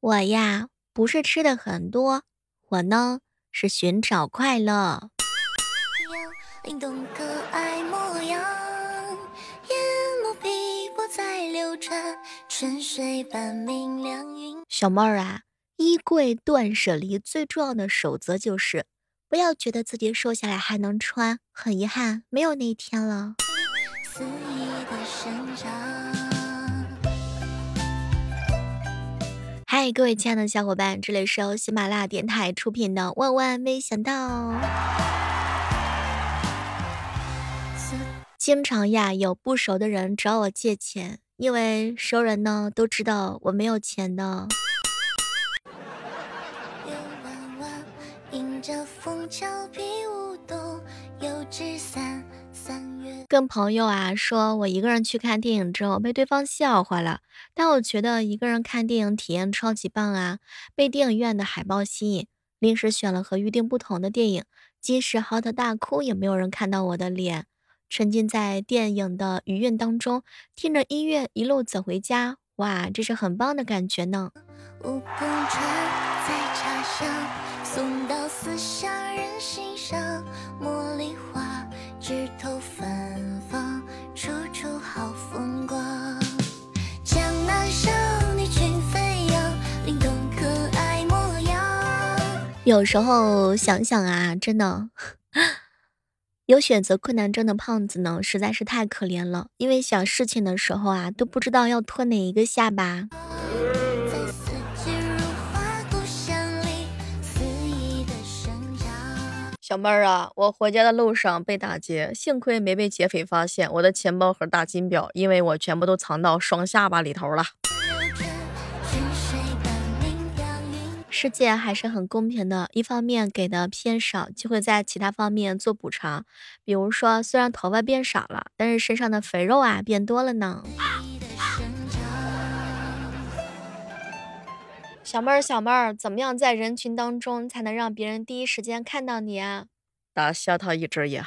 我呀，不是吃的很多，我呢是寻找快乐。小妹儿啊，衣柜断舍离最重要的守则就是，不要觉得自己瘦下来还能穿，很遗憾，没有那一天了。嗨，各位亲爱的小伙伴，这里是由喜马拉雅电台出品的《万万没想到》。经常呀，有不熟的人找我借钱，因为熟人呢都知道我没有钱的。跟朋友啊说，我一个人去看电影之后被对方笑话了，但我觉得一个人看电影体验超级棒啊！被电影院的海报吸引，临时选了和预定不同的电影，即使嚎啕大哭也没有人看到我的脸，沉浸在电影的余韵当中，听着音乐一路走回家，哇，这是很棒的感觉呢。送到四下人心上，茉莉花枝头芬有时候想想啊，真的，有选择困难症的胖子呢，实在是太可怜了。因为想事情的时候啊，都不知道要托哪一个下巴。小妹儿啊，我回家的路上被打劫，幸亏没被劫匪发现。我的钱包和大金表，因为我全部都藏到双下巴里头了。世界还是很公平的，一方面给的偏少，就会在其他方面做补偿。比如说，虽然头发变少了，但是身上的肥肉啊变多了呢。小妹儿，小妹儿，怎么样在人群当中才能让别人第一时间看到你啊？打瞎他一只眼。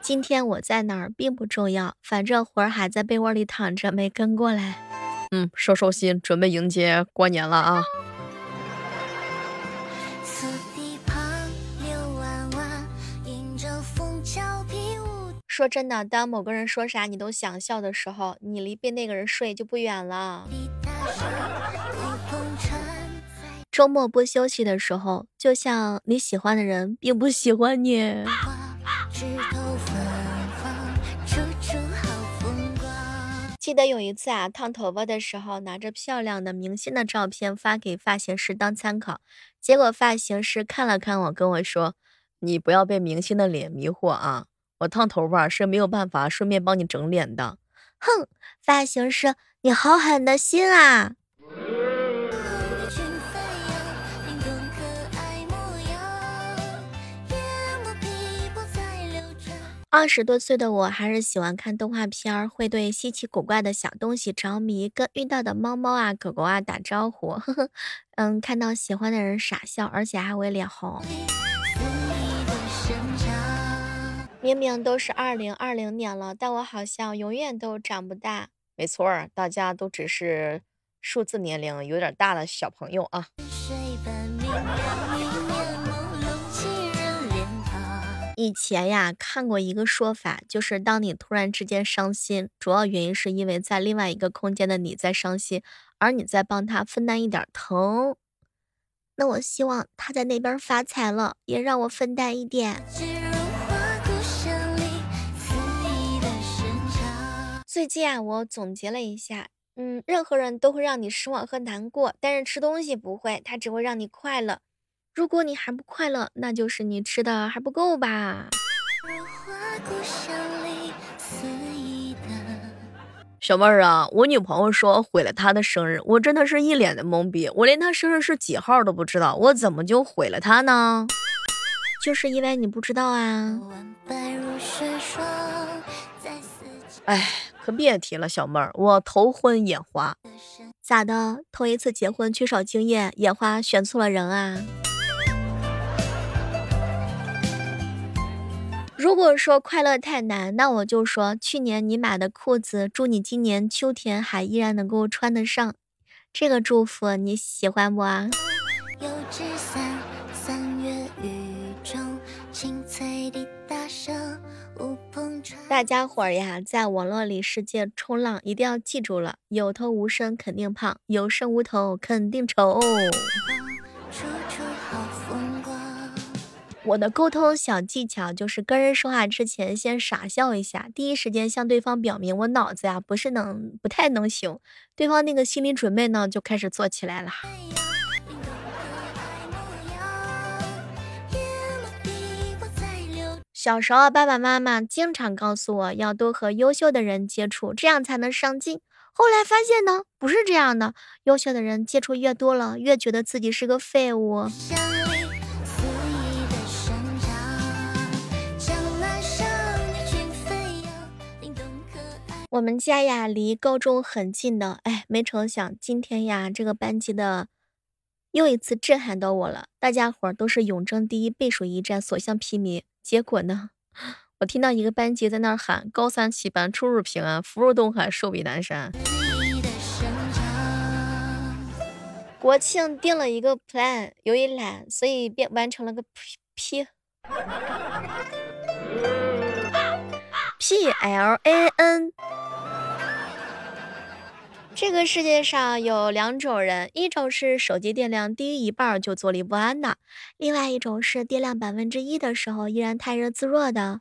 今天我在哪儿并不重要，反正魂儿还在被窝里躺着，没跟过来。嗯，收收心，准备迎接过年了啊。说真的，当某个人说啥你都想笑的时候，你离被那个人睡就不远了。周末不休息的时候，就像你喜欢的人并不喜欢你。记得有一次啊，烫头发的时候，拿着漂亮的明星的照片发给发型师当参考，结果发型师看了看我，跟我说：“你不要被明星的脸迷惑啊。”我烫头发是没有办法顺便帮你整脸的。哼，发型师，你好狠的心啊！二十多岁的我还是喜欢看动画片，会对稀奇古怪的小东西着迷，跟遇到的猫猫啊、狗狗啊打招呼。呵呵，嗯，看到喜欢的人傻笑，而且还会脸红。明明都是二零二零年了，但我好像永远都长不大。没错儿，大家都只是数字年龄有点大的小朋友啊。以前呀，看过一个说法，就是当你突然之间伤心，主要原因是因为在另外一个空间的你在伤心，而你在帮他分担一点疼。那我希望他在那边发财了，也让我分担一点。最近啊，我总结了一下，嗯，任何人都会让你失望和难过，但是吃东西不会，它只会让你快乐。如果你还不快乐，那就是你吃的还不够吧。小妹儿啊，我女朋友说毁了她的生日，我真的是一脸的懵逼，我连她生日是几号都不知道，我怎么就毁了她呢？就是因为你不知道啊。哎。可别提了，小妹儿，我头昏眼花，咋的？头一次结婚缺少经验，眼花选错了人啊？如果说快乐太难，那我就说去年你买的裤子，祝你今年秋天还依然能够穿得上。这个祝福你喜欢不啊？大家伙儿呀，在网络里世界冲浪，一定要记住了：有头无身肯定胖，有身无头肯定丑。我的沟通小技巧就是跟人说话之前先傻笑一下，第一时间向对方表明我脑子呀不是能不太能行，对方那个心理准备呢就开始做起来了。小时候爸爸妈妈经常告诉我要多和优秀的人接触，这样才能上进。后来发现呢不是这样的，优秀的人接触越多了，越觉得自己是个废物。我们家呀离高中很近的，哎，没成想今天呀这个班级的又一次震撼到我了。大家伙都是永争第一，背水一战，所向披靡。结果呢，我听到一个班级在那儿喊“高三七班，出入平安，福如东海，寿比南山”。国庆定了一个 plan，由于懒，所以变完成了个 P P L A N。这个世界上有两种人，一种是手机电量低于一半就坐立不安的，另外一种是电量百分之一的时候依然泰然自若的。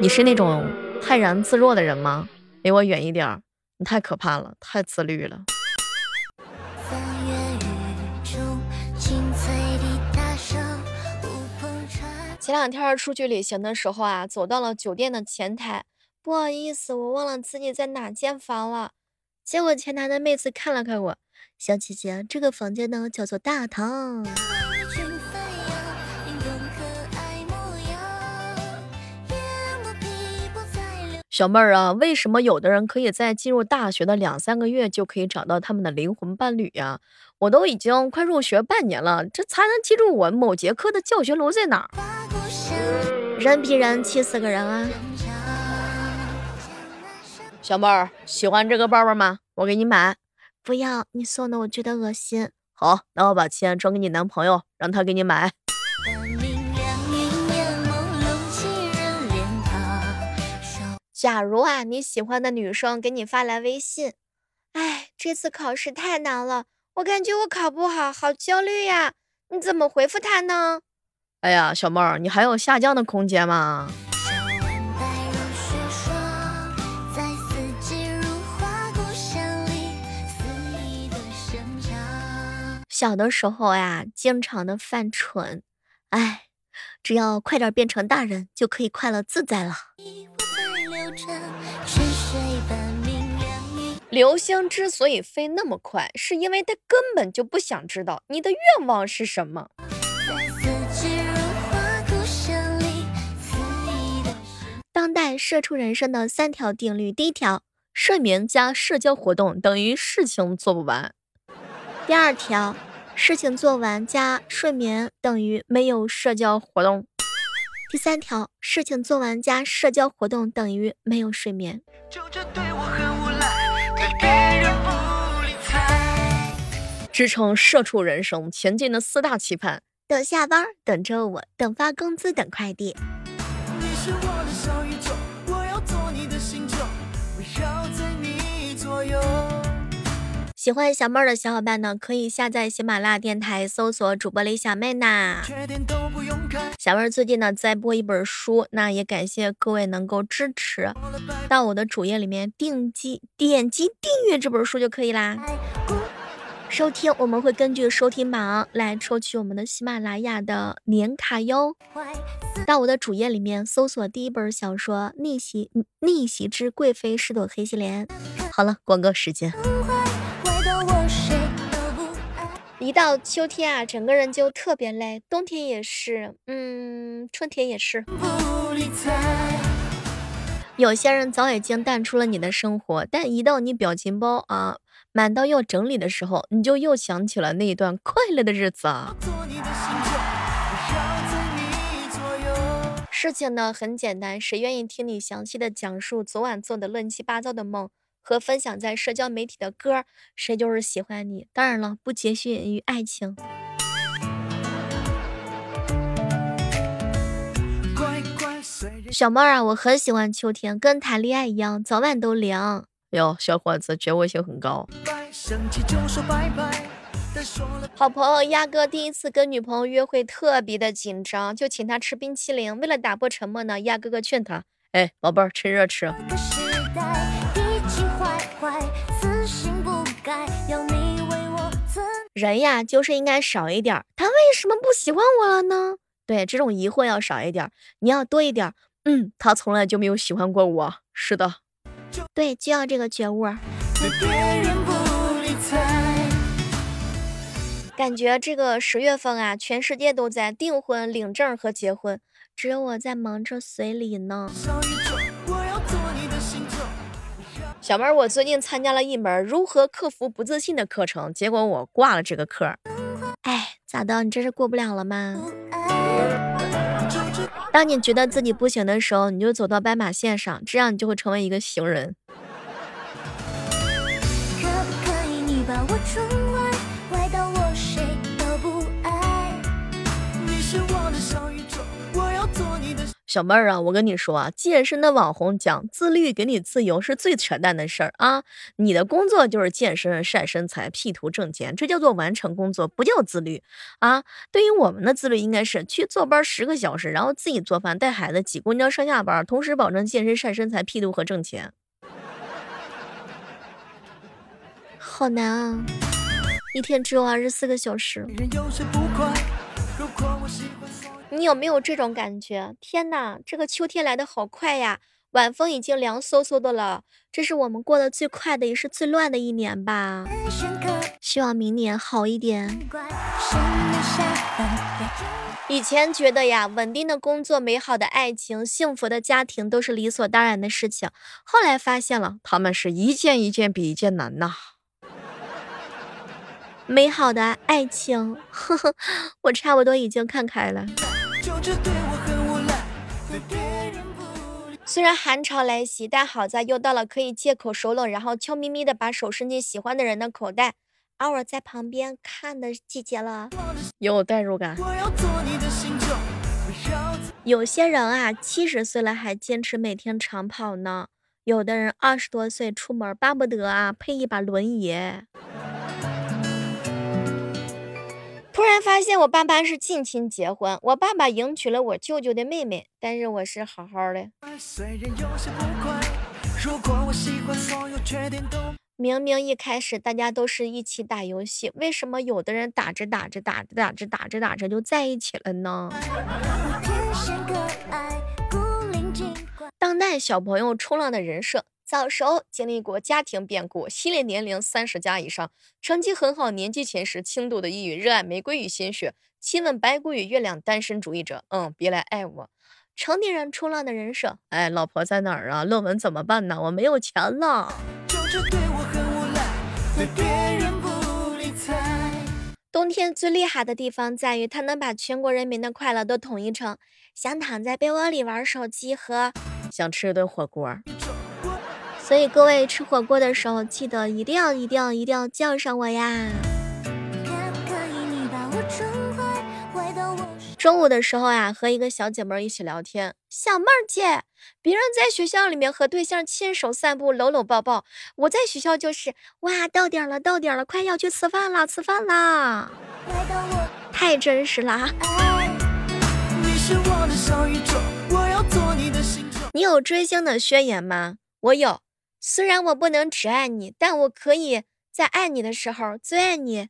你是那种泰然自若的人吗？离我远一点，你太可怕了，太自律了。前两天出去旅行的时候啊，走到了酒店的前台，不好意思，我忘了自己在哪间房了。结果前台的妹子看了看我，小姐姐，这个房间呢叫做大堂。小妹儿啊，为什么有的人可以在进入大学的两三个月就可以找到他们的灵魂伴侣呀？我都已经快入学半年了，这才能记住我某节课的教学楼在哪儿？人比人气死个人啊！小妹儿喜欢这个包包吗？我给你买。不要，你送的我觉得恶心。好，那我把钱转给你男朋友，让他给你买。假如啊，你喜欢的女生给你发来微信，哎，这次考试太难了，我感觉我考不好，好焦虑呀。你怎么回复她呢？哎呀，小妹儿，你还有下降的空间吗？小的时候呀，经常的犯蠢，哎，只要快点变成大人，就可以快乐自在了。流星之所以飞那么快，是因为它根本就不想知道你的愿望是什么。当代社畜人生的三条定律：第一条，睡眠加社交活动等于事情做不完；第二条。事情做完加睡眠等于没有社交活动。第三条，事情做完加社交活动等于没有睡眠。支撑社畜人生前进的四大期盼：等下班，等着我，等发工资，等快递。你是我的喜欢小妹儿的小伙伴呢，可以下载喜马拉雅电台，搜索主播李小妹呐。小妹儿最近呢在播一本书，那也感谢各位能够支持，到我的主页里面定击点击订阅这本书就可以啦。收听我们会根据收听榜来抽取我们的喜马拉雅的年卡哟。到我的主页里面搜索第一本小说《逆袭逆袭之贵妃是朵黑心莲》。好了，广告时间。一到秋天啊，整个人就特别累，冬天也是，嗯，春天也是。有些人早已经淡出了你的生活，但一到你表情包啊满到要整理的时候，你就又想起了那一段快乐的日子啊。事情呢很简单，谁愿意听你详细的讲述昨晚做的乱七八糟的梦和分享在社交媒体的歌，谁就是喜欢你。当然了，不局限于爱情。小妹儿啊，我很喜欢秋天，跟谈恋爱一样，早晚都凉。哟，小伙子，觉悟性很高。好朋友鸭哥第一次跟女朋友约会特别的紧张，就请他吃冰淇淋。为了打破沉默呢，鸭哥哥劝他：“哎，宝贝儿，趁热吃。”人呀，就是应该少一点。他为什么不喜欢我了呢？对，这种疑惑要少一点，你要多一点。嗯，他从来就没有喜欢过我。是的，对，就要这个觉悟。感觉这个十月份啊，全世界都在订婚、领证和结婚，只有我在忙着随礼呢。小妹儿，我最近参加了一门如何克服不自信的课程，结果我挂了这个课。哎，咋的？你这是过不了了吗？当你觉得自己不行的时候，你就走到斑马线上，这样你就会成为一个行人。可不可以你把我宠小妹儿啊，我跟你说啊，健身的网红讲自律给你自由是最扯淡的事儿啊！你的工作就是健身、晒身材、P 图挣钱，这叫做完成工作，不叫自律啊！对于我们的自律，应该是去坐班十个小时，然后自己做饭、带孩子、挤公交上下班，同时保证健身、晒身材、P 图和挣钱。好难啊！一天只有二十四个小时。你有没有这种感觉？天哪，这个秋天来的好快呀！晚风已经凉飕飕的了。这是我们过得最快的，也是最乱的一年吧。希望明年好一点。以前觉得呀，稳定的工作、美好的爱情、幸福的家庭都是理所当然的事情。后来发现了，他们是一件一件比一件难呐。美好的爱情，呵呵，我差不多已经看开了。虽然寒潮来袭，但好在又到了可以借口手冷，然后悄咪咪的把手伸进喜欢的人的口袋，而我在旁边看的季节了，有代入感。有些人啊，七十岁了还坚持每天长跑呢，有的人二十多岁出门巴不得啊配一把轮椅。然发现我爸爸是近亲结婚，我爸爸迎娶了我舅舅的妹妹，但是我是好好的。明明一开始大家都是一起打游戏，为什么有的人打着打着打着打着打着打着就在一起了呢？当代小朋友冲浪的人设。早熟，经历过家庭变故，心理年龄三十加以上，成绩很好，年纪前十，轻度的抑郁，热爱玫瑰与鲜血，亲吻白骨与月亮，单身主义者。嗯，别来爱我。成年人冲浪的人设，哎，老婆在哪儿啊？论文怎么办呢？我没有钱了。冬天最厉害的地方在于，它能把全国人民的快乐都统一成想躺在被窝里玩手机和想吃一顿火锅。所以各位吃火锅的时候，记得一定要、一定要、一定要叫上我呀！中午的时候呀，和一个小姐妹一起聊天，小妹儿姐，别人在学校里面和对象牵手散步、搂搂抱抱，我在学校就是哇，到点了，到点了，快要去吃饭啦，吃饭啦！太真实啦！你有追星的宣言吗？我有。虽然我不能只爱你，但我可以在爱你的时候最爱你。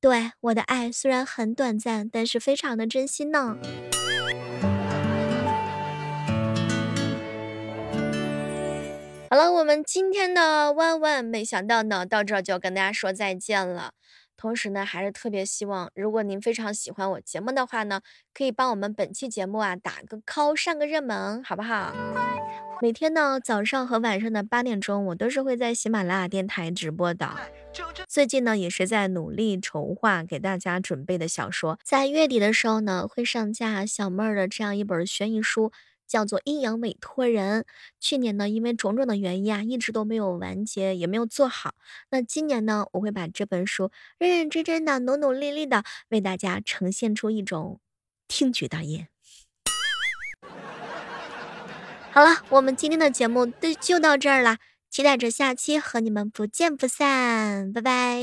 对我的爱虽然很短暂，但是非常的真心呢。好了，我们今天的万万没想到呢，到这儿就要跟大家说再见了。同时呢，还是特别希望，如果您非常喜欢我节目的话呢，可以帮我们本期节目啊打个 call，上个热门，好不好？每天呢早上和晚上的八点钟，我都是会在喜马拉雅电台直播的。最近呢，也是在努力筹划给大家准备的小说，在月底的时候呢，会上架小妹儿的这样一本悬疑书。叫做阴阳委托人。去年呢，因为种种的原因啊，一直都没有完结，也没有做好。那今年呢，我会把这本书认认真真的、努努力力的为大家呈现出一种听觉大业。好了，我们今天的节目就就到这儿了，期待着下期和你们不见不散，拜拜。